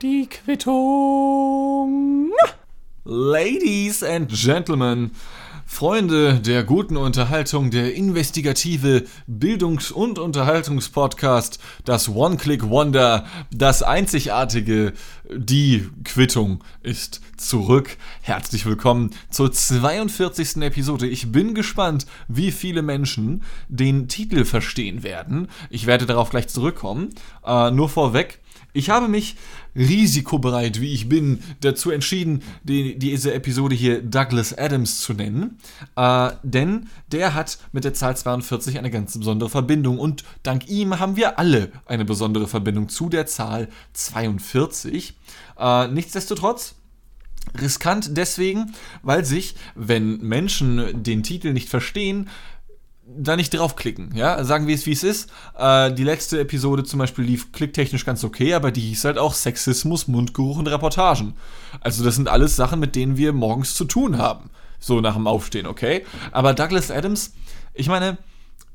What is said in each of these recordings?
Die Quittung. Ladies and Gentlemen, Freunde der guten Unterhaltung, der investigative Bildungs- und Unterhaltungspodcast, das One-Click-Wonder, das einzigartige, die Quittung ist zurück. Herzlich willkommen zur 42. Episode. Ich bin gespannt, wie viele Menschen den Titel verstehen werden. Ich werde darauf gleich zurückkommen. Äh, nur vorweg, ich habe mich risikobereit, wie ich bin, dazu entschieden, die, diese Episode hier Douglas Adams zu nennen. Äh, denn der hat mit der Zahl 42 eine ganz besondere Verbindung und dank ihm haben wir alle eine besondere Verbindung zu der Zahl 42. Äh, nichtsdestotrotz, riskant deswegen, weil sich, wenn Menschen den Titel nicht verstehen, da nicht draufklicken, ja, sagen wir es wie es ist. Äh, die letzte Episode zum Beispiel lief klicktechnisch ganz okay, aber die hieß halt auch Sexismus, Mundgeruch und Reportagen. Also das sind alles Sachen, mit denen wir morgens zu tun haben. So nach dem Aufstehen, okay? Aber Douglas Adams, ich meine,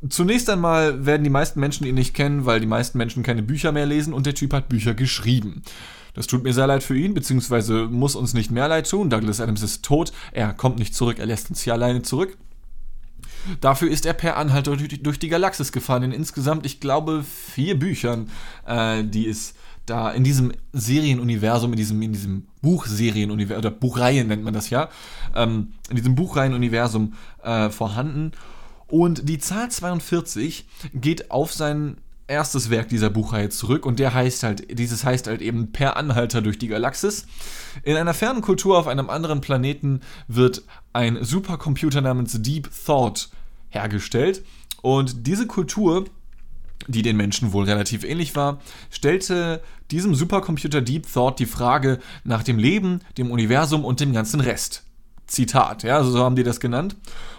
zunächst einmal werden die meisten Menschen ihn nicht kennen, weil die meisten Menschen keine Bücher mehr lesen und der Typ hat Bücher geschrieben. Das tut mir sehr leid für ihn, beziehungsweise muss uns nicht mehr leid tun. Douglas Adams ist tot, er kommt nicht zurück, er lässt uns hier alleine zurück. Dafür ist er per Anhalter durch die Galaxis gefahren. In insgesamt, ich glaube, vier Büchern, äh, die es da in diesem Serienuniversum, in diesem, in diesem Buchserienuniversum, oder Buchreihen nennt man das ja, ähm, in diesem Buchreihenuniversum äh, vorhanden. Und die Zahl 42 geht auf sein erstes Werk dieser Buchreihe zurück und der heißt halt, dieses heißt halt eben Per Anhalter durch die Galaxis. In einer fernen Kultur auf einem anderen Planeten wird ein Supercomputer namens Deep Thought hergestellt und diese Kultur die den Menschen wohl relativ ähnlich war, stellte diesem Supercomputer Deep Thought die Frage nach dem Leben, dem Universum und dem ganzen Rest. Zitat, ja, so haben die das genannt.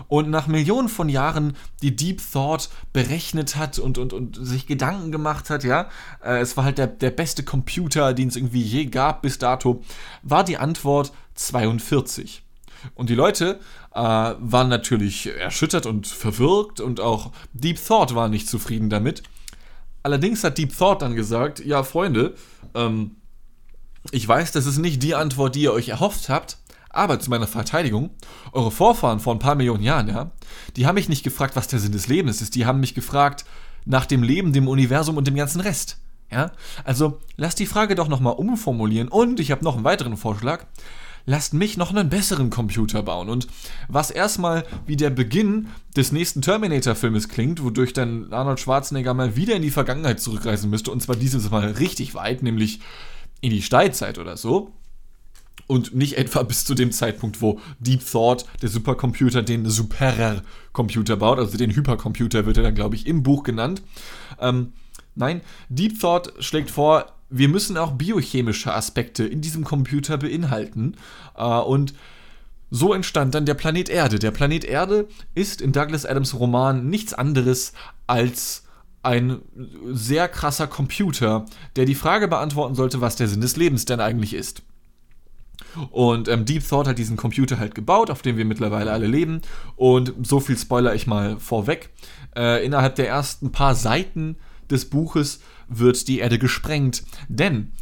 Und nach Millionen von Jahren die Deep Thought berechnet hat und, und, und sich Gedanken gemacht hat, ja, äh, es war halt der, der beste Computer, den es irgendwie je gab bis dato, war die Antwort 42. Und die Leute äh, waren natürlich erschüttert und verwirrt und auch Deep Thought war nicht zufrieden damit. Allerdings hat Deep Thought dann gesagt, ja Freunde, ähm, ich weiß, das ist nicht die Antwort, die ihr euch erhofft habt, aber zu meiner Verteidigung, eure Vorfahren vor ein paar Millionen Jahren, ja, die haben mich nicht gefragt, was der Sinn des Lebens ist. Die haben mich gefragt nach dem Leben, dem Universum und dem ganzen Rest. Ja, also lasst die Frage doch nochmal umformulieren und ich habe noch einen weiteren Vorschlag. Lasst mich noch einen besseren Computer bauen. Und was erstmal wie der Beginn des nächsten Terminator-Filmes klingt, wodurch dann Arnold Schwarzenegger mal wieder in die Vergangenheit zurückreisen müsste, und zwar dieses Mal richtig weit, nämlich in die Steinzeit oder so und nicht etwa bis zu dem Zeitpunkt, wo Deep Thought, der Supercomputer, den Superer-Computer baut, also den Hypercomputer wird er dann, glaube ich, im Buch genannt. Ähm, nein, Deep Thought schlägt vor, wir müssen auch biochemische Aspekte in diesem Computer beinhalten äh, und so entstand dann der Planet Erde. Der Planet Erde ist in Douglas Adams Roman nichts anderes als ein sehr krasser Computer, der die Frage beantworten sollte, was der Sinn des Lebens denn eigentlich ist. Und ähm, Deep Thought hat diesen Computer halt gebaut, auf dem wir mittlerweile alle leben. Und so viel spoiler ich mal vorweg. Äh, innerhalb der ersten paar Seiten des Buches wird die Erde gesprengt. Denn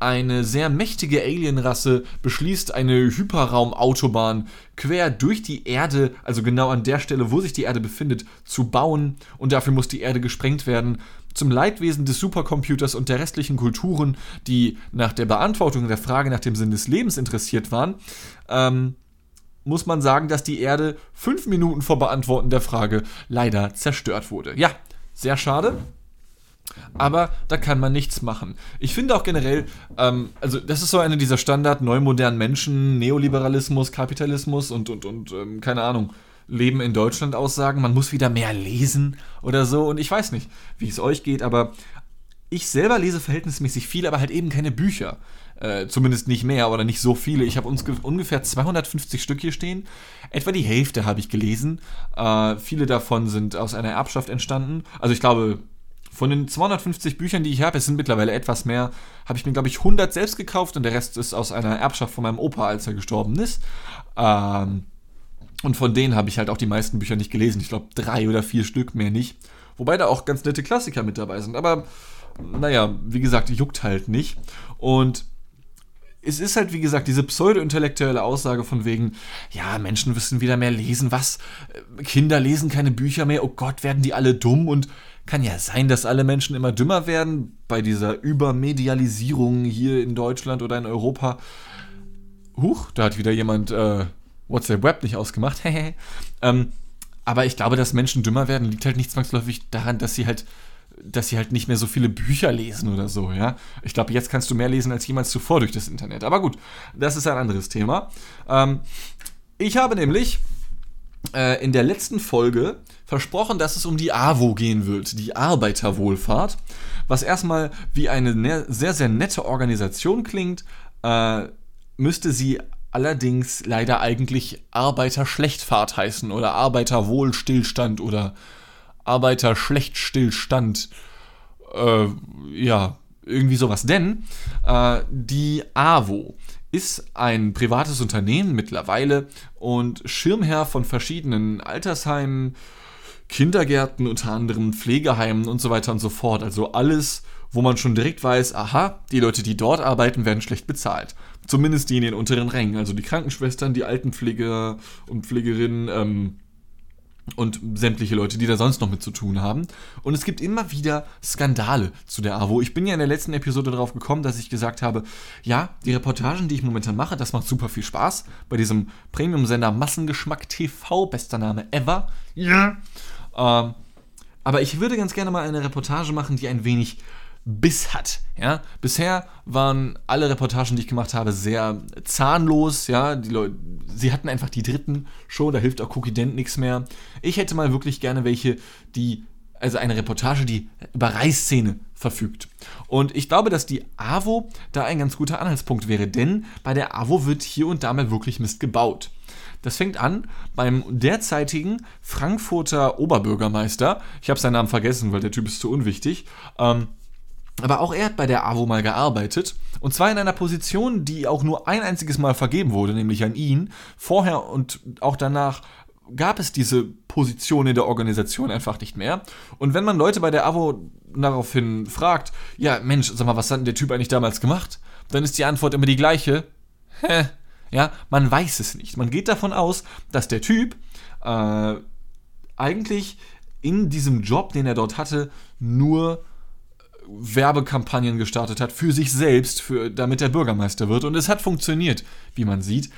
eine sehr mächtige Alienrasse beschließt, eine Hyperraumautobahn quer durch die Erde, also genau an der Stelle, wo sich die Erde befindet, zu bauen. Und dafür muss die Erde gesprengt werden zum Leidwesen des Supercomputers und der restlichen Kulturen, die nach der Beantwortung der Frage nach dem Sinn des Lebens interessiert waren, ähm, muss man sagen, dass die Erde fünf Minuten vor Beantworten der Frage leider zerstört wurde. Ja, sehr schade. Aber da kann man nichts machen. Ich finde auch generell, ähm, also das ist so eine dieser Standard neumodernen Menschen, Neoliberalismus, Kapitalismus und, und, und ähm, keine Ahnung, Leben in Deutschland aussagen, man muss wieder mehr lesen oder so. Und ich weiß nicht, wie es euch geht, aber ich selber lese verhältnismäßig viel, aber halt eben keine Bücher. Äh, zumindest nicht mehr oder nicht so viele. Ich habe ungefähr 250 Stück hier stehen. Etwa die Hälfte habe ich gelesen. Äh, viele davon sind aus einer Erbschaft entstanden. Also ich glaube, von den 250 Büchern, die ich habe, es sind mittlerweile etwas mehr, habe ich mir, glaube ich, 100 selbst gekauft und der Rest ist aus einer Erbschaft von meinem Opa, als er gestorben ist. Ähm, und von denen habe ich halt auch die meisten Bücher nicht gelesen. Ich glaube, drei oder vier Stück mehr nicht. Wobei da auch ganz nette Klassiker mit dabei sind. Aber naja, wie gesagt, juckt halt nicht. Und es ist halt, wie gesagt, diese pseudo-intellektuelle Aussage von wegen, ja, Menschen müssen wieder mehr lesen, was? Kinder lesen keine Bücher mehr, oh Gott, werden die alle dumm und kann ja sein, dass alle Menschen immer dümmer werden bei dieser Übermedialisierung hier in Deutschland oder in Europa. Huch, da hat wieder jemand äh, WhatsApp Web nicht ausgemacht. ähm, aber ich glaube, dass Menschen dümmer werden, liegt halt nicht zwangsläufig daran, dass sie halt dass sie halt nicht mehr so viele Bücher lesen oder so, ja. Ich glaube, jetzt kannst du mehr lesen als jemals zuvor durch das Internet. Aber gut, das ist ein anderes Thema. Ähm, ich habe nämlich äh, in der letzten Folge versprochen, dass es um die AWO gehen wird, die Arbeiterwohlfahrt, was erstmal wie eine ne sehr, sehr nette Organisation klingt, äh, müsste sie allerdings leider eigentlich Arbeiterschlechtfahrt heißen oder Arbeiterwohlstillstand oder Arbeiterschlechtstillstand. Äh, ja, irgendwie sowas. Denn äh, die AWO ist ein privates Unternehmen mittlerweile und Schirmherr von verschiedenen Altersheimen, Kindergärten unter anderem, Pflegeheimen und so weiter und so fort. Also alles, wo man schon direkt weiß, aha, die Leute, die dort arbeiten, werden schlecht bezahlt. Zumindest die in den unteren Rängen. Also die Krankenschwestern, die Altenpfleger und Pflegerinnen, ähm, und sämtliche Leute, die da sonst noch mit zu tun haben. Und es gibt immer wieder Skandale zu der AWO. Ich bin ja in der letzten Episode darauf gekommen, dass ich gesagt habe, ja, die Reportagen, die ich momentan mache, das macht super viel Spaß. Bei diesem Premium-Sender Massengeschmack TV, bester Name ever. Ja. Ähm, aber ich würde ganz gerne mal eine Reportage machen, die ein wenig Biss hat. Ja? Bisher waren alle Reportagen, die ich gemacht habe, sehr zahnlos. Ja? Die sie hatten einfach die dritten schon, da hilft auch Cookie Dent nichts mehr. Ich hätte mal wirklich gerne welche, die, also eine Reportage, die über Reißszene verfügt. Und ich glaube, dass die AWO da ein ganz guter Anhaltspunkt wäre, denn bei der AWO wird hier und da mal wirklich Mist gebaut. Das fängt an beim derzeitigen Frankfurter Oberbürgermeister. Ich habe seinen Namen vergessen, weil der Typ ist zu unwichtig. Ähm, aber auch er hat bei der AWO mal gearbeitet. Und zwar in einer Position, die auch nur ein einziges Mal vergeben wurde, nämlich an ihn. Vorher und auch danach gab es diese Position in der Organisation einfach nicht mehr. Und wenn man Leute bei der AWO daraufhin fragt, ja, Mensch, sag mal, was hat denn der Typ eigentlich damals gemacht? Dann ist die Antwort immer die gleiche. Hä? Ja, man weiß es nicht. Man geht davon aus, dass der Typ äh, eigentlich in diesem Job, den er dort hatte, nur Werbekampagnen gestartet hat für sich selbst, für, damit er Bürgermeister wird. Und es hat funktioniert, wie man sieht.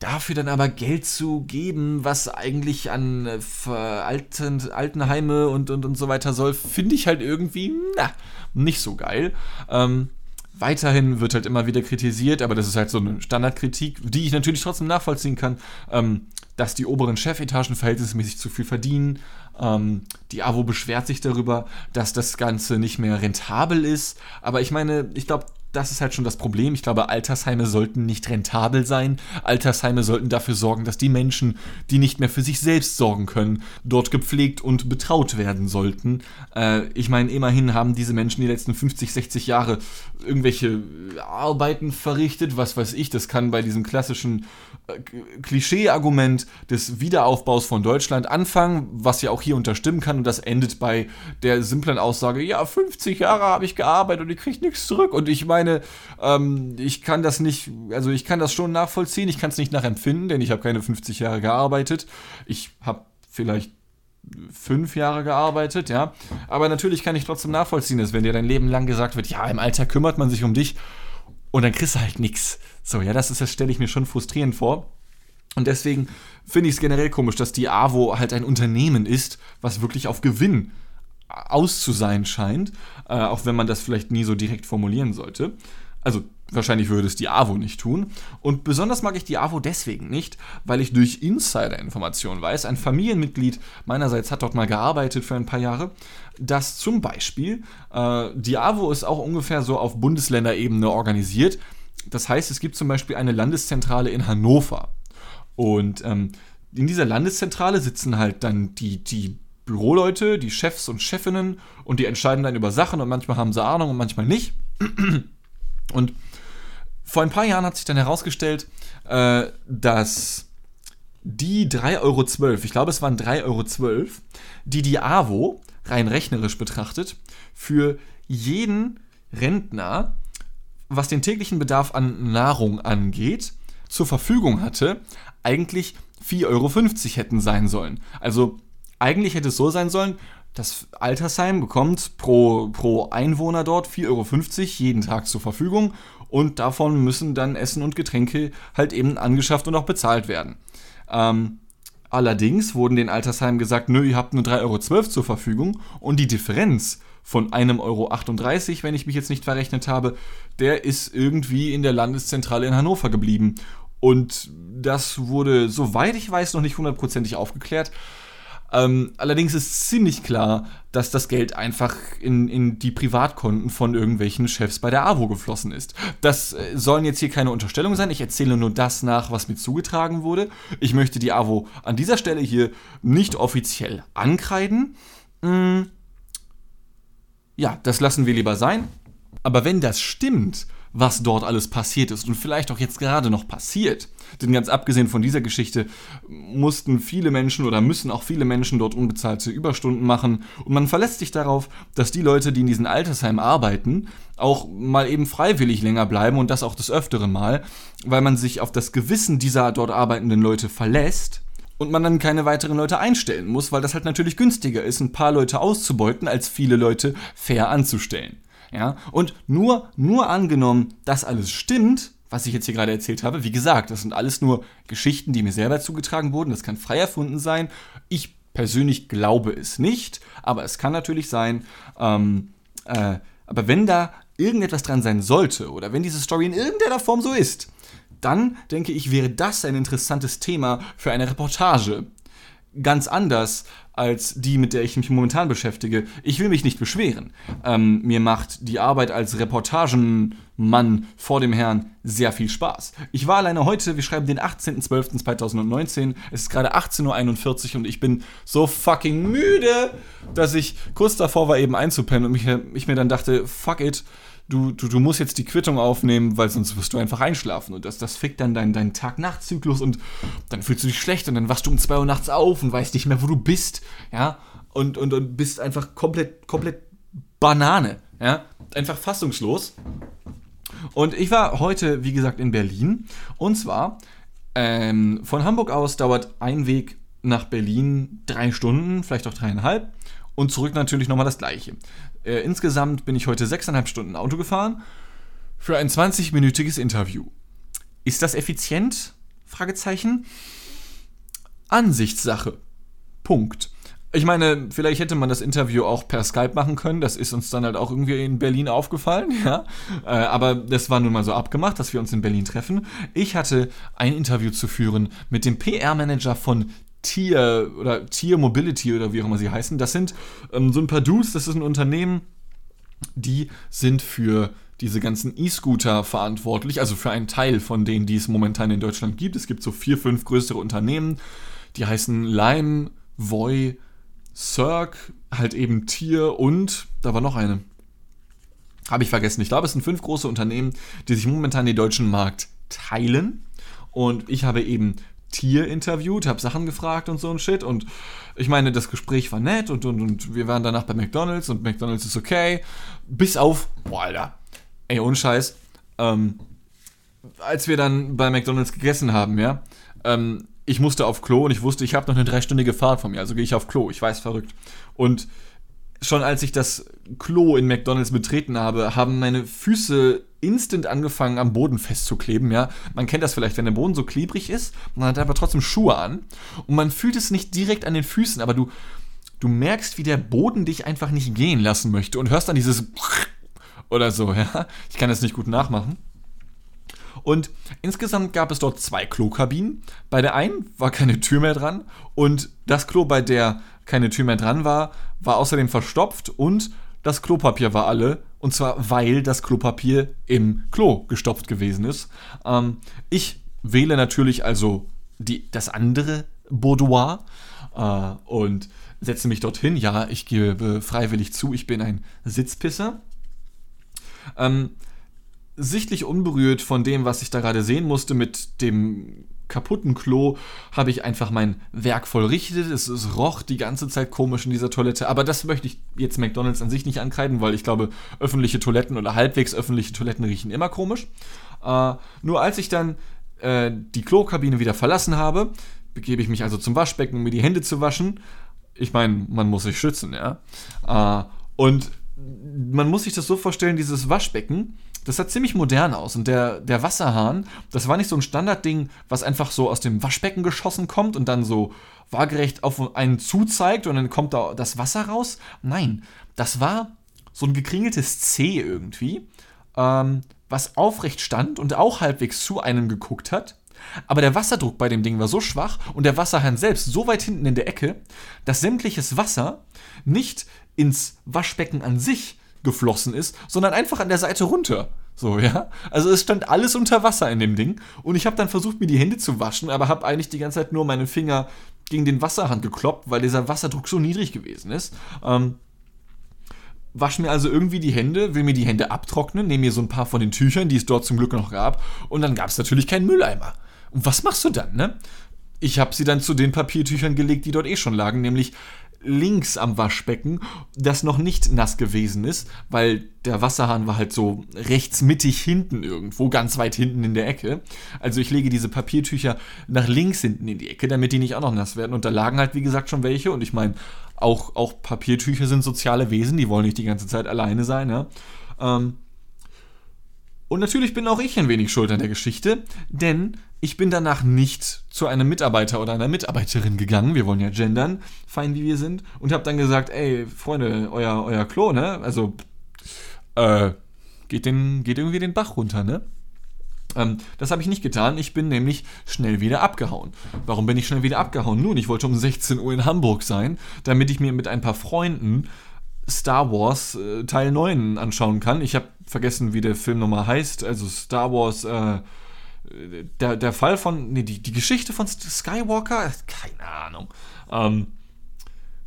Dafür dann aber Geld zu geben, was eigentlich an äh, Alten, Altenheime und, und, und so weiter soll, finde ich halt irgendwie na, nicht so geil. Ähm, weiterhin wird halt immer wieder kritisiert, aber das ist halt so eine Standardkritik, die ich natürlich trotzdem nachvollziehen kann, ähm, dass die oberen Chefetagen verhältnismäßig zu viel verdienen, ähm, die AWO beschwert sich darüber, dass das Ganze nicht mehr rentabel ist. Aber ich meine, ich glaube, das ist halt schon das Problem. Ich glaube, Altersheime sollten nicht rentabel sein. Altersheime sollten dafür sorgen, dass die Menschen, die nicht mehr für sich selbst sorgen können, dort gepflegt und betraut werden sollten. Äh, ich meine, immerhin haben diese Menschen die letzten 50, 60 Jahre irgendwelche Arbeiten verrichtet. Was weiß ich, das kann bei diesem klassischen äh, Klischee-Argument des Wiederaufbaus von Deutschland anfangen, was ja auch hier unterstimmen kann. Und das endet bei der simplen Aussage, ja, 50 Jahre habe ich gearbeitet und ich kriege nichts zurück. Und ich meine, meine, ähm, ich kann das nicht, also ich kann das schon nachvollziehen, ich kann es nicht nachempfinden, denn ich habe keine 50 Jahre gearbeitet. Ich habe vielleicht fünf Jahre gearbeitet, ja. Aber natürlich kann ich trotzdem nachvollziehen, dass wenn dir dein Leben lang gesagt wird, ja, im Alter kümmert man sich um dich und dann kriegst du halt nichts. So, ja, das ist, das stelle ich mir schon frustrierend vor. Und deswegen finde ich es generell komisch, dass die AWO halt ein Unternehmen ist, was wirklich auf Gewinn auszusein scheint, äh, auch wenn man das vielleicht nie so direkt formulieren sollte. Also wahrscheinlich würde es die AWO nicht tun. Und besonders mag ich die AWO deswegen nicht, weil ich durch Insider-Informationen weiß, ein Familienmitglied meinerseits hat dort mal gearbeitet für ein paar Jahre, dass zum Beispiel äh, die AWO ist auch ungefähr so auf Bundesländerebene organisiert. Das heißt, es gibt zum Beispiel eine Landeszentrale in Hannover. Und ähm, in dieser Landeszentrale sitzen halt dann die, die Büroleute, die Chefs und Chefinnen und die entscheiden dann über Sachen und manchmal haben sie Ahnung und manchmal nicht. Und vor ein paar Jahren hat sich dann herausgestellt, äh, dass die 3,12 Euro, ich glaube es waren 3,12 Euro, die die AWO rein rechnerisch betrachtet, für jeden Rentner, was den täglichen Bedarf an Nahrung angeht, zur Verfügung hatte, eigentlich 4,50 Euro hätten sein sollen. Also eigentlich hätte es so sein sollen, das Altersheim bekommt pro, pro Einwohner dort 4,50 Euro jeden Tag zur Verfügung und davon müssen dann Essen und Getränke halt eben angeschafft und auch bezahlt werden. Ähm, allerdings wurden den Altersheimen gesagt, nö, ihr habt nur 3,12 Euro zur Verfügung und die Differenz von 1,38 Euro, wenn ich mich jetzt nicht verrechnet habe, der ist irgendwie in der Landeszentrale in Hannover geblieben. Und das wurde, soweit ich weiß, noch nicht hundertprozentig aufgeklärt. Ähm, allerdings ist ziemlich klar, dass das Geld einfach in, in die Privatkonten von irgendwelchen Chefs bei der AWO geflossen ist. Das äh, sollen jetzt hier keine Unterstellungen sein. Ich erzähle nur das nach, was mir zugetragen wurde. Ich möchte die AWO an dieser Stelle hier nicht offiziell ankreiden. Hm. Ja, das lassen wir lieber sein. Aber wenn das stimmt, was dort alles passiert ist und vielleicht auch jetzt gerade noch passiert, denn ganz abgesehen von dieser Geschichte mussten viele Menschen oder müssen auch viele Menschen dort unbezahlte Überstunden machen. Und man verlässt sich darauf, dass die Leute, die in diesen Altersheimen arbeiten, auch mal eben freiwillig länger bleiben und das auch des Öfteren mal, weil man sich auf das Gewissen dieser dort arbeitenden Leute verlässt und man dann keine weiteren Leute einstellen muss, weil das halt natürlich günstiger ist, ein paar Leute auszubeuten, als viele Leute fair anzustellen. Ja? Und nur, nur angenommen, das alles stimmt, was ich jetzt hier gerade erzählt habe. Wie gesagt, das sind alles nur Geschichten, die mir selber zugetragen wurden. Das kann frei erfunden sein. Ich persönlich glaube es nicht, aber es kann natürlich sein. Ähm, äh, aber wenn da irgendetwas dran sein sollte oder wenn diese Story in irgendeiner Form so ist, dann denke ich, wäre das ein interessantes Thema für eine Reportage ganz anders als die, mit der ich mich momentan beschäftige. Ich will mich nicht beschweren. Ähm, mir macht die Arbeit als Reportagenmann vor dem Herrn sehr viel Spaß. Ich war alleine heute, wir schreiben den 18.12.2019, es ist gerade 18.41 Uhr und ich bin so fucking müde, dass ich kurz davor war, eben einzupennen und mich, ich mir dann dachte, fuck it, du, du, du musst jetzt die Quittung aufnehmen, weil sonst wirst du einfach einschlafen. Und das, das fickt dann deinen dein Tag-Nacht-Zyklus und dann fühlst du dich schlecht und dann wachst du um 2 Uhr nachts auf und weißt nicht mehr, wo du bist. Ja, und, und, und bist einfach komplett, komplett Banane. Ja, einfach fassungslos. Und ich war heute, wie gesagt, in Berlin. Und zwar ähm, von Hamburg aus dauert ein Weg nach Berlin drei Stunden, vielleicht auch dreieinhalb. Und zurück natürlich nochmal das gleiche. Äh, insgesamt bin ich heute sechseinhalb Stunden Auto gefahren für ein 20-minütiges Interview. Ist das effizient? Fragezeichen. Ansichtssache. Punkt. Ich meine, vielleicht hätte man das Interview auch per Skype machen können. Das ist uns dann halt auch irgendwie in Berlin aufgefallen, ja. Äh, aber das war nun mal so abgemacht, dass wir uns in Berlin treffen. Ich hatte ein Interview zu führen mit dem PR-Manager von Tier oder Tier Mobility oder wie auch immer sie heißen. Das sind ähm, so ein paar Dudes, das ist ein Unternehmen, die sind für diese ganzen E-Scooter verantwortlich, also für einen Teil von denen, die es momentan in Deutschland gibt. Es gibt so vier, fünf größere Unternehmen, die heißen Lime, Voy, Cirque, halt eben Tier und da war noch eine. Habe ich vergessen. Ich glaube, es sind fünf große Unternehmen, die sich momentan den deutschen Markt teilen. Und ich habe eben Tier interviewt, habe Sachen gefragt und so ein Shit. Und ich meine, das Gespräch war nett und, und, und wir waren danach bei McDonalds und McDonalds ist okay. Bis auf, boah, Alter, ey, ohne Scheiß, ähm, als wir dann bei McDonalds gegessen haben, ja, ähm, ich musste auf Klo und ich wusste, ich habe noch eine dreistündige Fahrt von mir, also gehe ich auf Klo, ich weiß, verrückt. Und schon als ich das Klo in McDonalds betreten habe, haben meine Füße instant angefangen am Boden festzukleben, ja. Man kennt das vielleicht, wenn der Boden so klebrig ist, man hat aber trotzdem Schuhe an und man fühlt es nicht direkt an den Füßen, aber du, du merkst, wie der Boden dich einfach nicht gehen lassen möchte und hörst dann dieses oder so, ja. Ich kann das nicht gut nachmachen. Und insgesamt gab es dort zwei Klokabinen. Bei der einen war keine Tür mehr dran und das Klo, bei der keine Tür mehr dran war, war außerdem verstopft und das Klopapier war alle. Und zwar, weil das Klopapier im Klo gestopft gewesen ist. Ähm, ich wähle natürlich also die, das andere Boudoir äh, und setze mich dorthin. Ja, ich gebe freiwillig zu, ich bin ein Sitzpisser. Ähm, sichtlich unberührt von dem, was ich da gerade sehen musste mit dem kaputten Klo, habe ich einfach mein Werk vollrichtet. Es, es roch die ganze Zeit komisch in dieser Toilette. Aber das möchte ich jetzt McDonalds an sich nicht ankreiden, weil ich glaube, öffentliche Toiletten oder halbwegs öffentliche Toiletten riechen immer komisch. Äh, nur als ich dann äh, die Klokabine wieder verlassen habe, begebe ich mich also zum Waschbecken, um mir die Hände zu waschen. Ich meine, man muss sich schützen, ja. Äh, und man muss sich das so vorstellen, dieses Waschbecken, das sah ziemlich modern aus. Und der, der Wasserhahn, das war nicht so ein Standardding, was einfach so aus dem Waschbecken geschossen kommt und dann so waagerecht auf einen zuzeigt und dann kommt da das Wasser raus. Nein, das war so ein gekringeltes C irgendwie, ähm, was aufrecht stand und auch halbwegs zu einem geguckt hat. Aber der Wasserdruck bei dem Ding war so schwach und der Wasserhahn selbst so weit hinten in der Ecke, dass sämtliches Wasser nicht ins Waschbecken an sich geflossen ist, sondern einfach an der Seite runter. So, ja. Also es stand alles unter Wasser in dem Ding. Und ich habe dann versucht, mir die Hände zu waschen, aber habe eigentlich die ganze Zeit nur meine Finger gegen den Wasserhahn gekloppt, weil dieser Wasserdruck so niedrig gewesen ist. Ähm, wasche mir also irgendwie die Hände, will mir die Hände abtrocknen, nehme mir so ein paar von den Tüchern, die es dort zum Glück noch gab, und dann gab es natürlich keinen Mülleimer. Und was machst du dann, ne? Ich habe sie dann zu den Papiertüchern gelegt, die dort eh schon lagen, nämlich links am Waschbecken, das noch nicht nass gewesen ist, weil der Wasserhahn war halt so rechts mittig hinten irgendwo, ganz weit hinten in der Ecke. Also ich lege diese Papiertücher nach links hinten in die Ecke, damit die nicht auch noch nass werden. Und da lagen halt, wie gesagt, schon welche. Und ich meine, auch, auch Papiertücher sind soziale Wesen, die wollen nicht die ganze Zeit alleine sein. Ja? Ähm, und natürlich bin auch ich ein wenig schuld an der Geschichte, denn ich bin danach nicht zu einem Mitarbeiter oder einer Mitarbeiterin gegangen, wir wollen ja gendern, fein wie wir sind, und habe dann gesagt, ey, Freunde, euer, euer Klo, ne? Also, äh, geht, den, geht irgendwie den Bach runter, ne? Ähm, das habe ich nicht getan. Ich bin nämlich schnell wieder abgehauen. Warum bin ich schnell wieder abgehauen? Nun, ich wollte um 16 Uhr in Hamburg sein, damit ich mir mit ein paar Freunden Star Wars äh, Teil 9 anschauen kann. Ich habe vergessen, wie der Film nochmal heißt. Also Star Wars äh, der, der Fall von, nee, die, die Geschichte von Skywalker, keine Ahnung. Ähm,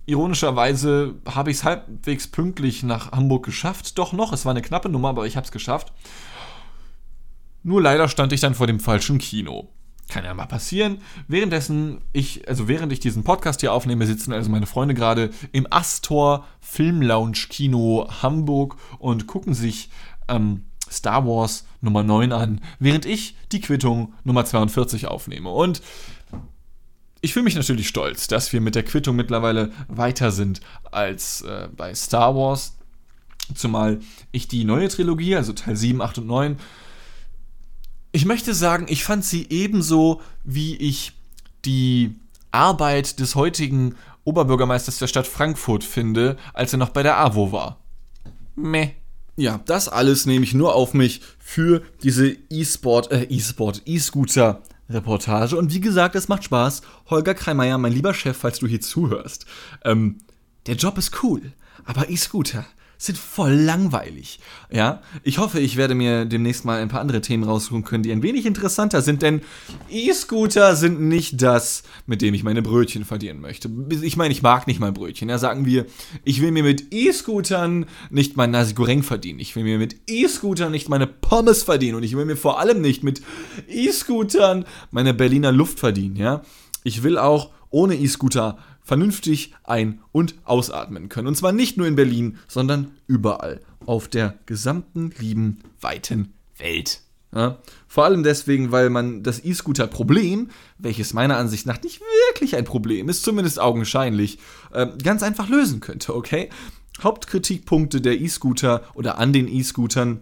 ironischerweise habe ich es halbwegs pünktlich nach Hamburg geschafft. Doch noch, es war eine knappe Nummer, aber ich habe es geschafft. Nur leider stand ich dann vor dem falschen Kino. Kann ja mal passieren. Währenddessen ich, also während ich diesen Podcast hier aufnehme, sitzen also meine Freunde gerade im Astor Film Lounge Kino Hamburg und gucken sich ähm, Star Wars Nummer 9 an, während ich die Quittung Nummer 42 aufnehme. Und ich fühle mich natürlich stolz, dass wir mit der Quittung mittlerweile weiter sind als äh, bei Star Wars. Zumal ich die neue Trilogie, also Teil 7, 8 und 9, ich möchte sagen, ich fand sie ebenso, wie ich die Arbeit des heutigen Oberbürgermeisters der Stadt Frankfurt finde, als er noch bei der AWO war. Meh. Ja, das alles nehme ich nur auf mich für diese E-Sport, äh, E-Sport, E-Scooter Reportage. Und wie gesagt, es macht Spaß. Holger Kreimeier, mein lieber Chef, falls du hier zuhörst. Ähm, der Job ist cool, aber E-Scooter, sind voll langweilig. Ja, ich hoffe, ich werde mir demnächst mal ein paar andere Themen raussuchen können, die ein wenig interessanter sind, denn E-Scooter sind nicht das, mit dem ich meine Brötchen verdienen möchte. Ich meine, ich mag nicht mal Brötchen. Ja, sagen wir, ich will mir mit E-Scootern nicht mein Nasi Goreng verdienen. Ich will mir mit E-Scootern nicht meine Pommes verdienen und ich will mir vor allem nicht mit E-Scootern meine Berliner Luft verdienen, ja? Ich will auch ohne E-Scooter vernünftig ein- und ausatmen können. Und zwar nicht nur in Berlin, sondern überall auf der gesamten lieben, weiten Welt. Ja? Vor allem deswegen, weil man das E-Scooter-Problem, welches meiner Ansicht nach nicht wirklich ein Problem ist, zumindest augenscheinlich, äh, ganz einfach lösen könnte, okay? Hauptkritikpunkte der E-Scooter oder an den E-Scootern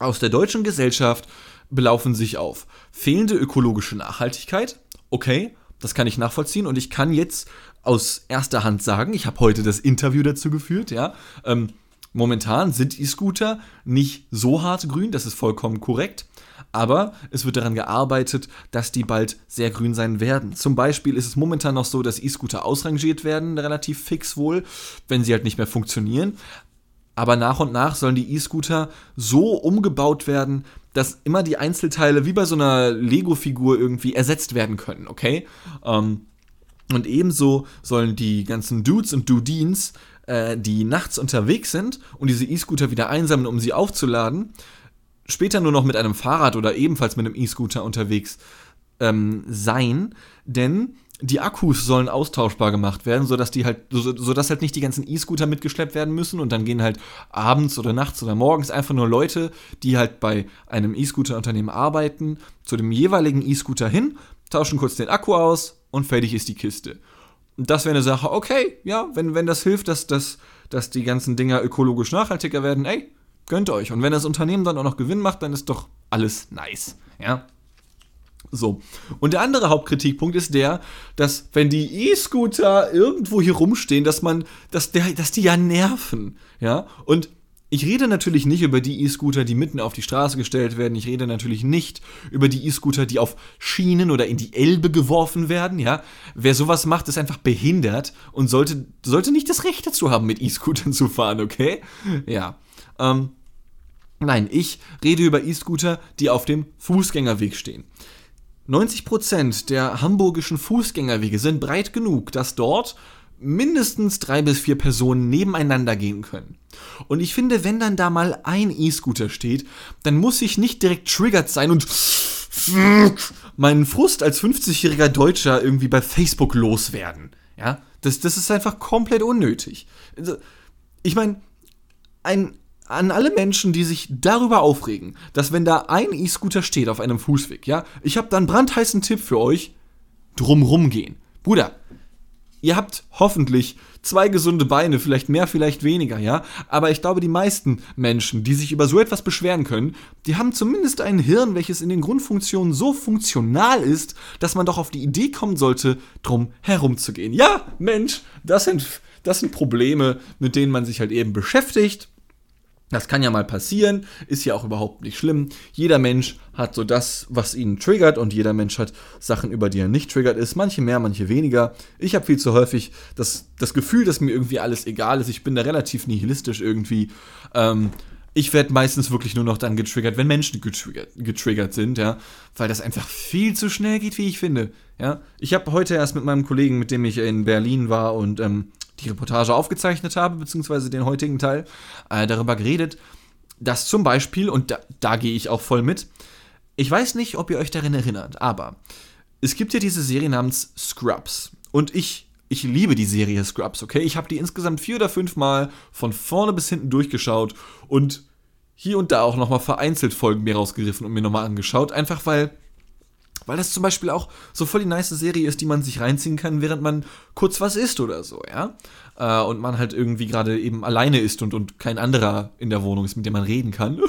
aus der deutschen Gesellschaft belaufen sich auf fehlende ökologische Nachhaltigkeit, okay, das kann ich nachvollziehen und ich kann jetzt aus erster Hand sagen, ich habe heute das Interview dazu geführt, ja. Ähm, momentan sind E-Scooter nicht so hart grün, das ist vollkommen korrekt. Aber es wird daran gearbeitet, dass die bald sehr grün sein werden. Zum Beispiel ist es momentan noch so, dass E-Scooter ausrangiert werden, relativ fix wohl, wenn sie halt nicht mehr funktionieren. Aber nach und nach sollen die E-Scooter so umgebaut werden, dass immer die Einzelteile wie bei so einer Lego-Figur irgendwie ersetzt werden können, okay? Ähm, und ebenso sollen die ganzen Dudes und Dudines, äh, die nachts unterwegs sind und diese E-Scooter wieder einsammeln, um sie aufzuladen, später nur noch mit einem Fahrrad oder ebenfalls mit einem E-Scooter unterwegs ähm, sein, denn die Akkus sollen austauschbar gemacht werden, sodass die halt, so, sodass halt nicht die ganzen E-Scooter mitgeschleppt werden müssen und dann gehen halt abends oder nachts oder morgens einfach nur Leute, die halt bei einem E-Scooter-Unternehmen arbeiten, zu dem jeweiligen E-Scooter hin, tauschen kurz den Akku aus und fertig ist die Kiste. Und das wäre eine Sache, okay, ja, wenn, wenn das hilft, dass, dass, dass die ganzen Dinger ökologisch nachhaltiger werden, ey, gönnt euch. Und wenn das Unternehmen dann auch noch Gewinn macht, dann ist doch alles nice, ja. So. Und der andere Hauptkritikpunkt ist der, dass wenn die E-Scooter irgendwo hier rumstehen, dass man, dass der, dass die ja nerven, ja. Und ich rede natürlich nicht über die E-Scooter, die mitten auf die Straße gestellt werden. Ich rede natürlich nicht über die E-Scooter, die auf Schienen oder in die Elbe geworfen werden, ja. Wer sowas macht, ist einfach behindert und sollte, sollte nicht das Recht dazu haben, mit E-Scootern zu fahren, okay? Ja. Ähm, nein, ich rede über E-Scooter, die auf dem Fußgängerweg stehen. 90% der hamburgischen Fußgängerwege sind breit genug, dass dort mindestens drei bis vier Personen nebeneinander gehen können. Und ich finde, wenn dann da mal ein E-Scooter steht, dann muss ich nicht direkt triggert sein und meinen Frust als 50-jähriger Deutscher irgendwie bei Facebook loswerden. Ja, das, das ist einfach komplett unnötig. Also, ich meine, ein an alle Menschen, die sich darüber aufregen, dass wenn da ein E-Scooter steht auf einem Fußweg, ja, ich habe da einen brandheißen Tipp für euch, drumrum gehen. Bruder, ihr habt hoffentlich zwei gesunde Beine, vielleicht mehr, vielleicht weniger, ja, aber ich glaube, die meisten Menschen, die sich über so etwas beschweren können, die haben zumindest ein Hirn, welches in den Grundfunktionen so funktional ist, dass man doch auf die Idee kommen sollte, drum herumzugehen. Ja, Mensch, das sind, das sind Probleme, mit denen man sich halt eben beschäftigt das kann ja mal passieren, ist ja auch überhaupt nicht schlimm. Jeder Mensch hat so das, was ihn triggert und jeder Mensch hat Sachen, über die er nicht triggert ist. Manche mehr, manche weniger. Ich habe viel zu häufig das, das Gefühl, dass mir irgendwie alles egal ist. Ich bin da relativ nihilistisch irgendwie. Ähm, ich werde meistens wirklich nur noch dann getriggert, wenn Menschen getriggert, getriggert sind, ja, weil das einfach viel zu schnell geht, wie ich finde. Ja, ich habe heute erst mit meinem Kollegen, mit dem ich in Berlin war und ähm, die Reportage aufgezeichnet habe, beziehungsweise den heutigen Teil, äh, darüber geredet, dass zum Beispiel, und da, da gehe ich auch voll mit, ich weiß nicht, ob ihr euch darin erinnert, aber es gibt ja diese Serie namens Scrubs. Und ich, ich liebe die Serie Scrubs, okay? Ich habe die insgesamt vier oder fünf Mal von vorne bis hinten durchgeschaut und hier und da auch nochmal vereinzelt Folgen mir rausgeriffen und mir nochmal angeschaut, einfach weil weil das zum Beispiel auch so voll die nice Serie ist, die man sich reinziehen kann, während man kurz was isst oder so, ja. Äh, und man halt irgendwie gerade eben alleine ist und, und kein anderer in der Wohnung ist, mit dem man reden kann.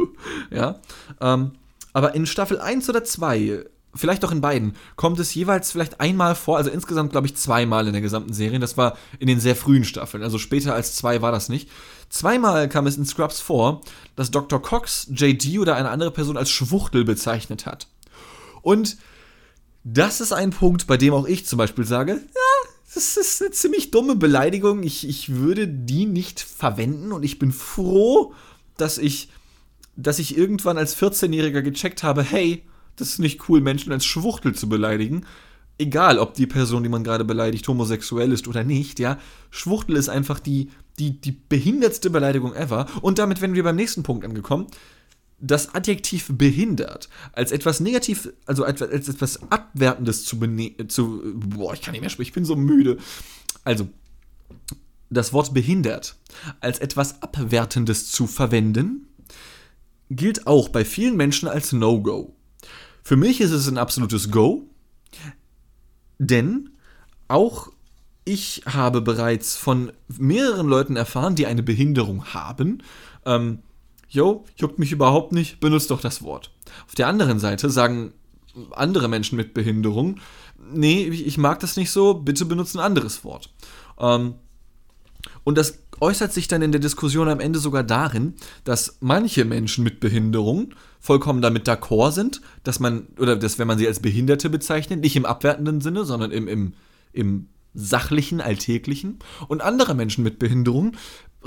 ja. Ähm, aber in Staffel 1 oder 2, vielleicht auch in beiden, kommt es jeweils vielleicht einmal vor, also insgesamt glaube ich zweimal in der gesamten Serie. Das war in den sehr frühen Staffeln, also später als zwei war das nicht. Zweimal kam es in Scrubs vor, dass Dr. Cox JD oder eine andere Person als Schwuchtel bezeichnet hat. Und das ist ein Punkt, bei dem auch ich zum Beispiel sage, ja, das ist eine ziemlich dumme Beleidigung. Ich, ich würde die nicht verwenden und ich bin froh, dass ich, dass ich irgendwann als 14-Jähriger gecheckt habe, hey, das ist nicht cool, Menschen als Schwuchtel zu beleidigen. Egal, ob die Person, die man gerade beleidigt, homosexuell ist oder nicht, ja. Schwuchtel ist einfach die, die, die behindertste Beleidigung ever. Und damit werden wir beim nächsten Punkt angekommen das Adjektiv behindert als etwas negativ, also als, etwas Abwertendes zu zu, boah, ich kann nicht mehr sprechen, ich bin so müde. Also, das Wort behindert als etwas Abwertendes zu verwenden, gilt auch bei vielen Menschen als No-Go. Für mich ist es ein absolutes Go, denn auch ich habe bereits von mehreren Leuten erfahren, die eine Behinderung haben, ähm, yo, juckt mich überhaupt nicht, benutzt doch das Wort. Auf der anderen Seite sagen andere Menschen mit Behinderung, nee, ich mag das nicht so, bitte benutzt ein anderes Wort. Ähm, und das äußert sich dann in der Diskussion am Ende sogar darin, dass manche Menschen mit Behinderung vollkommen damit d'accord sind, dass man, oder dass, wenn man sie als Behinderte bezeichnet, nicht im abwertenden Sinne, sondern im, im, im sachlichen, alltäglichen. Und andere Menschen mit Behinderung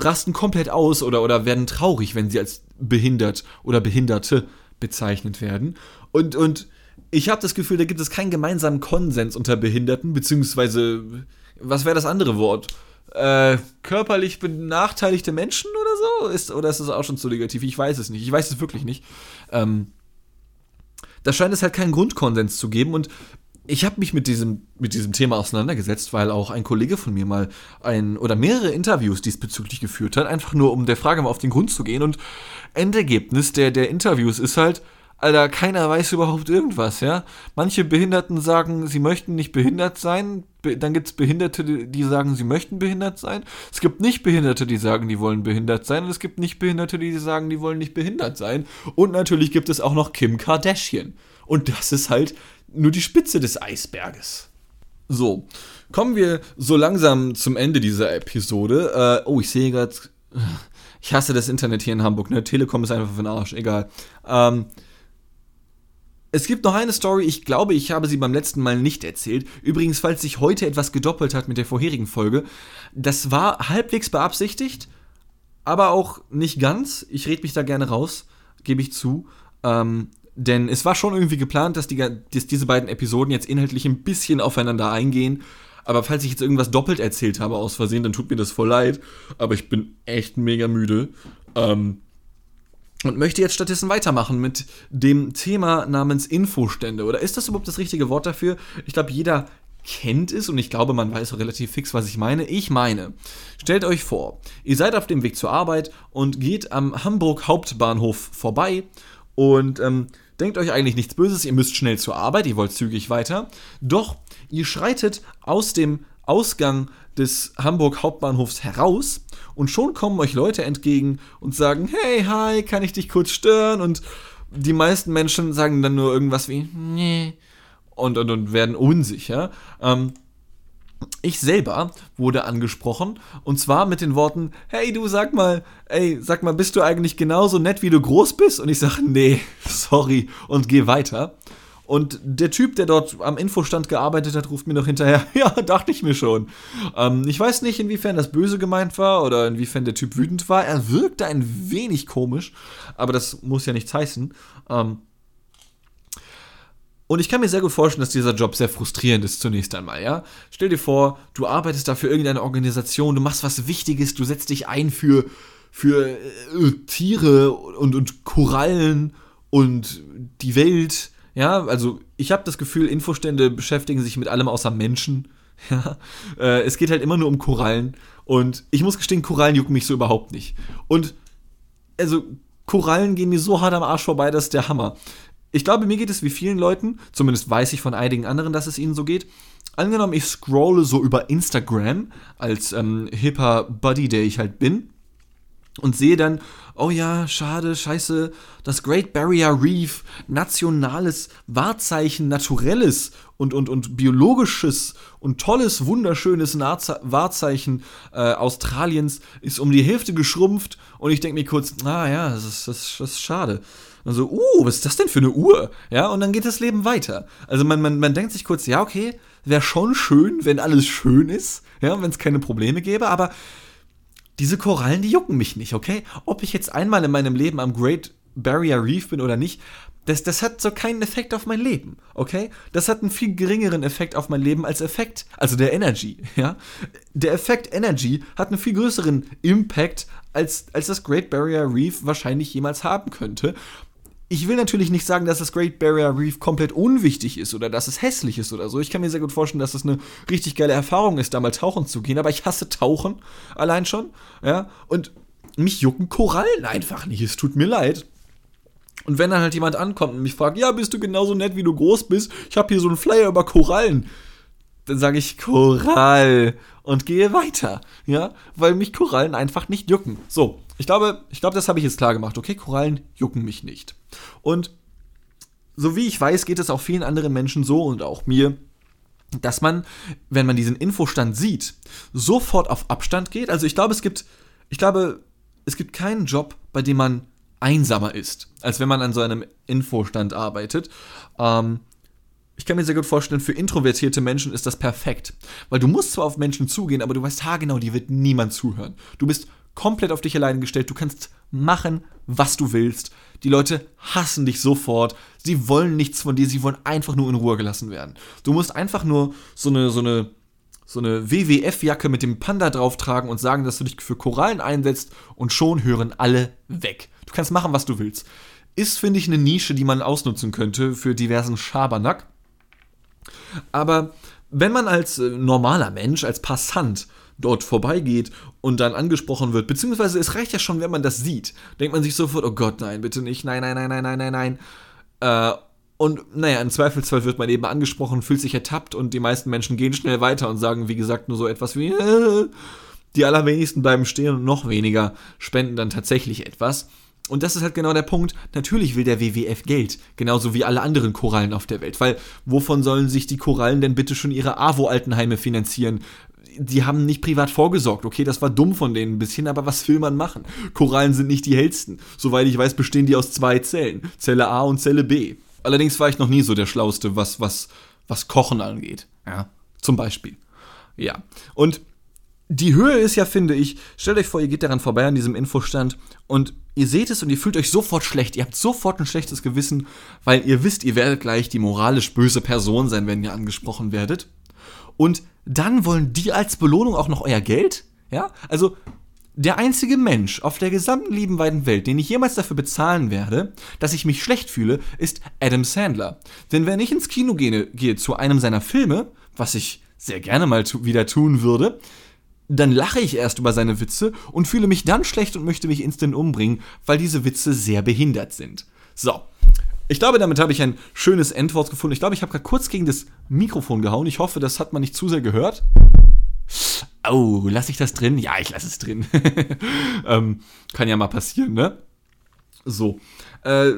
rasten komplett aus oder, oder werden traurig, wenn sie als behindert oder Behinderte bezeichnet werden. Und, und ich habe das Gefühl, da gibt es keinen gemeinsamen Konsens unter Behinderten, beziehungsweise, was wäre das andere Wort? äh, körperlich benachteiligte Menschen oder so? Ist, oder ist das auch schon zu negativ? Ich weiß es nicht. Ich weiß es wirklich nicht. Ähm, da scheint es halt keinen Grundkonsens zu geben und ich habe mich mit diesem, mit diesem Thema auseinandergesetzt, weil auch ein Kollege von mir mal ein oder mehrere Interviews diesbezüglich geführt hat, einfach nur um der Frage mal auf den Grund zu gehen. Und Endergebnis der, der Interviews ist halt, Alter, keiner weiß überhaupt irgendwas, ja. Manche Behinderten sagen, sie möchten nicht behindert sein. Dann gibt es Behinderte, die sagen, sie möchten behindert sein. Es gibt nicht Behinderte, die sagen, die wollen behindert sein. Und es gibt nicht Behinderte, die sagen, die wollen nicht behindert sein. Und natürlich gibt es auch noch Kim Kardashian. Und das ist halt nur die Spitze des Eisberges. So, kommen wir so langsam zum Ende dieser Episode. Äh, oh, ich sehe gerade, ich hasse das Internet hier in Hamburg, ne? Telekom ist einfach für den Arsch, egal. Ähm, es gibt noch eine Story, ich glaube, ich habe sie beim letzten Mal nicht erzählt. Übrigens, falls sich heute etwas gedoppelt hat mit der vorherigen Folge, das war halbwegs beabsichtigt, aber auch nicht ganz. Ich rede mich da gerne raus, gebe ich zu. Ähm, denn es war schon irgendwie geplant, dass, die, dass diese beiden Episoden jetzt inhaltlich ein bisschen aufeinander eingehen. Aber falls ich jetzt irgendwas doppelt erzählt habe aus Versehen, dann tut mir das voll leid. Aber ich bin echt mega müde. Ähm, und möchte jetzt stattdessen weitermachen mit dem Thema namens Infostände. Oder ist das überhaupt das richtige Wort dafür? Ich glaube, jeder kennt es und ich glaube, man weiß auch relativ fix, was ich meine. Ich meine, stellt euch vor, ihr seid auf dem Weg zur Arbeit und geht am Hamburg Hauptbahnhof vorbei und ähm, denkt euch eigentlich nichts Böses, ihr müsst schnell zur Arbeit, ihr wollt zügig weiter. Doch ihr schreitet aus dem Ausgang des Hamburg Hauptbahnhofs heraus und schon kommen euch Leute entgegen und sagen, hey, hi, kann ich dich kurz stören? Und die meisten Menschen sagen dann nur irgendwas wie, nee, und, und, und werden unsicher. Ähm, ich selber wurde angesprochen und zwar mit den Worten, hey du sag mal, ey, sag mal, bist du eigentlich genauso nett, wie du groß bist? Und ich sage, nee, sorry und geh weiter. Und der Typ, der dort am Infostand gearbeitet hat, ruft mir noch hinterher, ja, dachte ich mir schon. Ähm, ich weiß nicht, inwiefern das böse gemeint war oder inwiefern der Typ wütend war. Er wirkte ein wenig komisch, aber das muss ja nichts heißen. Ähm, und ich kann mir sehr gut vorstellen, dass dieser Job sehr frustrierend ist zunächst einmal, ja. Stell dir vor, du arbeitest da für irgendeine Organisation, du machst was Wichtiges, du setzt dich ein für, für äh, Tiere und, und Korallen und die Welt, ja. Also ich habe das Gefühl, Infostände beschäftigen sich mit allem außer Menschen. Ja, äh, es geht halt immer nur um Korallen. Und ich muss gestehen, Korallen jucken mich so überhaupt nicht. Und also Korallen gehen mir so hart am Arsch vorbei, das ist der Hammer ich glaube, mir geht es wie vielen Leuten, zumindest weiß ich von einigen anderen, dass es ihnen so geht. Angenommen, ich scrolle so über Instagram als ähm, hipper Buddy, der ich halt bin, und sehe dann, oh ja, schade, scheiße, das Great Barrier Reef, nationales Wahrzeichen, naturelles und, und, und biologisches und tolles, wunderschönes Wahrzeichen äh, Australiens ist um die Hälfte geschrumpft und ich denke mir kurz, ah ja, das ist, das, das ist schade. Und so, uh, was ist das denn für eine Uhr? Ja, und dann geht das Leben weiter. Also man, man, man denkt sich kurz, ja, okay, wäre schon schön, wenn alles schön ist, ja, wenn es keine Probleme gäbe, aber diese Korallen, die jucken mich nicht, okay? Ob ich jetzt einmal in meinem Leben am Great Barrier Reef bin oder nicht, das, das hat so keinen Effekt auf mein Leben, okay? Das hat einen viel geringeren Effekt auf mein Leben als Effekt, also der Energy, ja? Der Effekt Energy hat einen viel größeren Impact, als, als das Great Barrier Reef wahrscheinlich jemals haben könnte ich will natürlich nicht sagen, dass das Great Barrier Reef komplett unwichtig ist oder dass es hässlich ist oder so. Ich kann mir sehr gut vorstellen, dass es das eine richtig geile Erfahrung ist, da mal tauchen zu gehen. Aber ich hasse Tauchen allein schon. Ja, und mich jucken Korallen einfach nicht. Es tut mir leid. Und wenn dann halt jemand ankommt und mich fragt, ja, bist du genauso nett, wie du groß bist? Ich habe hier so einen Flyer über Korallen. Dann sage ich Korall und gehe weiter, ja, weil mich Korallen einfach nicht jucken. So, ich glaube, ich glaube, das habe ich jetzt klar gemacht. Okay, Korallen jucken mich nicht. Und so wie ich weiß, geht es auch vielen anderen Menschen so und auch mir, dass man, wenn man diesen Infostand sieht, sofort auf Abstand geht. Also ich glaube, es gibt, ich glaube, es gibt keinen Job, bei dem man einsamer ist, als wenn man an so einem Infostand arbeitet. Ähm, ich kann mir sehr gut vorstellen, für introvertierte Menschen ist das perfekt. Weil du musst zwar auf Menschen zugehen, aber du weißt haargenau, dir wird niemand zuhören. Du bist komplett auf dich allein gestellt. Du kannst machen, was du willst. Die Leute hassen dich sofort. Sie wollen nichts von dir. Sie wollen einfach nur in Ruhe gelassen werden. Du musst einfach nur so eine, so eine, so eine WWF-Jacke mit dem Panda drauf tragen und sagen, dass du dich für Korallen einsetzt und schon hören alle weg. Du kannst machen, was du willst. Ist, finde ich, eine Nische, die man ausnutzen könnte für diversen Schabernack. Aber wenn man als äh, normaler Mensch, als Passant dort vorbeigeht und dann angesprochen wird, beziehungsweise es reicht ja schon, wenn man das sieht, denkt man sich sofort, oh Gott, nein, bitte nicht, nein, nein, nein, nein, nein, nein, nein. Äh, und naja, im Zweifelsfall wird man eben angesprochen, fühlt sich ertappt und die meisten Menschen gehen schnell weiter und sagen, wie gesagt, nur so etwas wie, äh, die allerwenigsten bleiben stehen und noch weniger spenden dann tatsächlich etwas. Und das ist halt genau der Punkt. Natürlich will der WWF Geld, genauso wie alle anderen Korallen auf der Welt. Weil wovon sollen sich die Korallen denn bitte schon ihre AWO-Altenheime finanzieren? Die haben nicht privat vorgesorgt. Okay, das war dumm von denen ein bisschen, aber was will man machen? Korallen sind nicht die hellsten. Soweit ich weiß, bestehen die aus zwei Zellen. Zelle A und Zelle B. Allerdings war ich noch nie so der Schlauste, was, was, was Kochen angeht. Ja, zum Beispiel. Ja. Und die Höhe ist ja, finde ich, stellt euch vor, ihr geht daran vorbei an diesem Infostand und ihr seht es und ihr fühlt euch sofort schlecht. Ihr habt sofort ein schlechtes Gewissen, weil ihr wisst, ihr werdet gleich die moralisch böse Person sein, wenn ihr angesprochen werdet. Und dann wollen die als Belohnung auch noch euer Geld? Ja? Also, der einzige Mensch auf der gesamten lieben weiten Welt, den ich jemals dafür bezahlen werde, dass ich mich schlecht fühle, ist Adam Sandler. Denn wenn ich ins Kino gehe, gehe zu einem seiner Filme, was ich sehr gerne mal tu wieder tun würde, dann lache ich erst über seine Witze und fühle mich dann schlecht und möchte mich instant umbringen, weil diese Witze sehr behindert sind. So. Ich glaube, damit habe ich ein schönes Endwort gefunden. Ich glaube, ich habe gerade kurz gegen das Mikrofon gehauen. Ich hoffe, das hat man nicht zu sehr gehört. Oh, lasse ich das drin? Ja, ich lasse es drin. ähm, kann ja mal passieren, ne? So. Äh,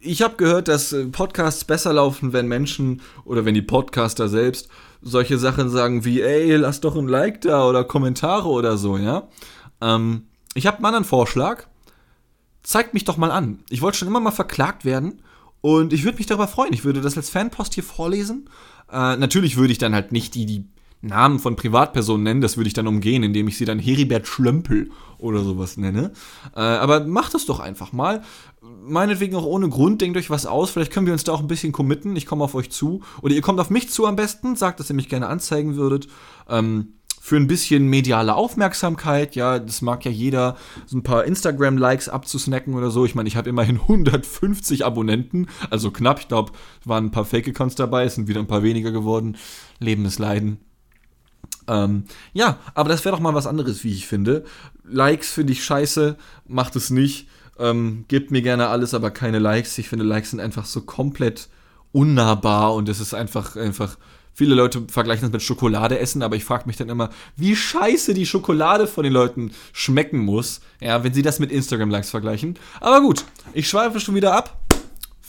ich habe gehört, dass äh, Podcasts besser laufen, wenn Menschen oder wenn die Podcaster selbst solche Sachen sagen wie, ey, lass doch ein Like da oder Kommentare oder so, ja. Ähm, ich habe einen anderen Vorschlag. Zeigt mich doch mal an. Ich wollte schon immer mal verklagt werden und ich würde mich darüber freuen. Ich würde das als Fanpost hier vorlesen. Äh, natürlich würde ich dann halt nicht die, die Namen von Privatpersonen nennen, das würde ich dann umgehen, indem ich sie dann Heribert Schlömpel oder sowas nenne. Äh, aber macht das doch einfach mal. Meinetwegen auch ohne Grund, denkt euch was aus. Vielleicht können wir uns da auch ein bisschen committen. Ich komme auf euch zu. Oder ihr kommt auf mich zu am besten, sagt, dass ihr mich gerne anzeigen würdet. Ähm, für ein bisschen mediale Aufmerksamkeit, ja, das mag ja jeder, so ein paar Instagram-Likes abzusnacken oder so. Ich meine, ich habe immerhin 150 Abonnenten, also knapp. Ich glaube, waren ein paar Fake-Accounts dabei, es sind wieder ein paar weniger geworden. Leben ist Leiden. Ähm, ja, aber das wäre doch mal was anderes, wie ich finde. Likes finde ich scheiße, macht es nicht. Ähm, gebt mir gerne alles, aber keine Likes. Ich finde, Likes sind einfach so komplett unnahbar und es ist einfach, einfach. Viele Leute vergleichen das mit Schokolade essen, aber ich frage mich dann immer, wie scheiße die Schokolade von den Leuten schmecken muss, ja, wenn sie das mit Instagram-Likes vergleichen. Aber gut, ich schweife schon wieder ab.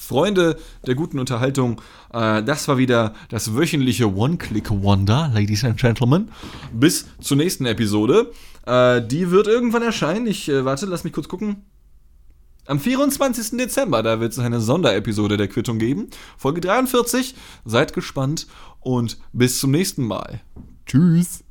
Freunde der guten Unterhaltung, äh, das war wieder das wöchentliche One-Click-Wonder, Ladies and Gentlemen. Bis zur nächsten Episode. Äh, die wird irgendwann erscheinen. Ich äh, warte, lass mich kurz gucken. Am 24. Dezember, da wird es eine Sonderepisode der Quittung geben. Folge 43. Seid gespannt und bis zum nächsten Mal. Tschüss.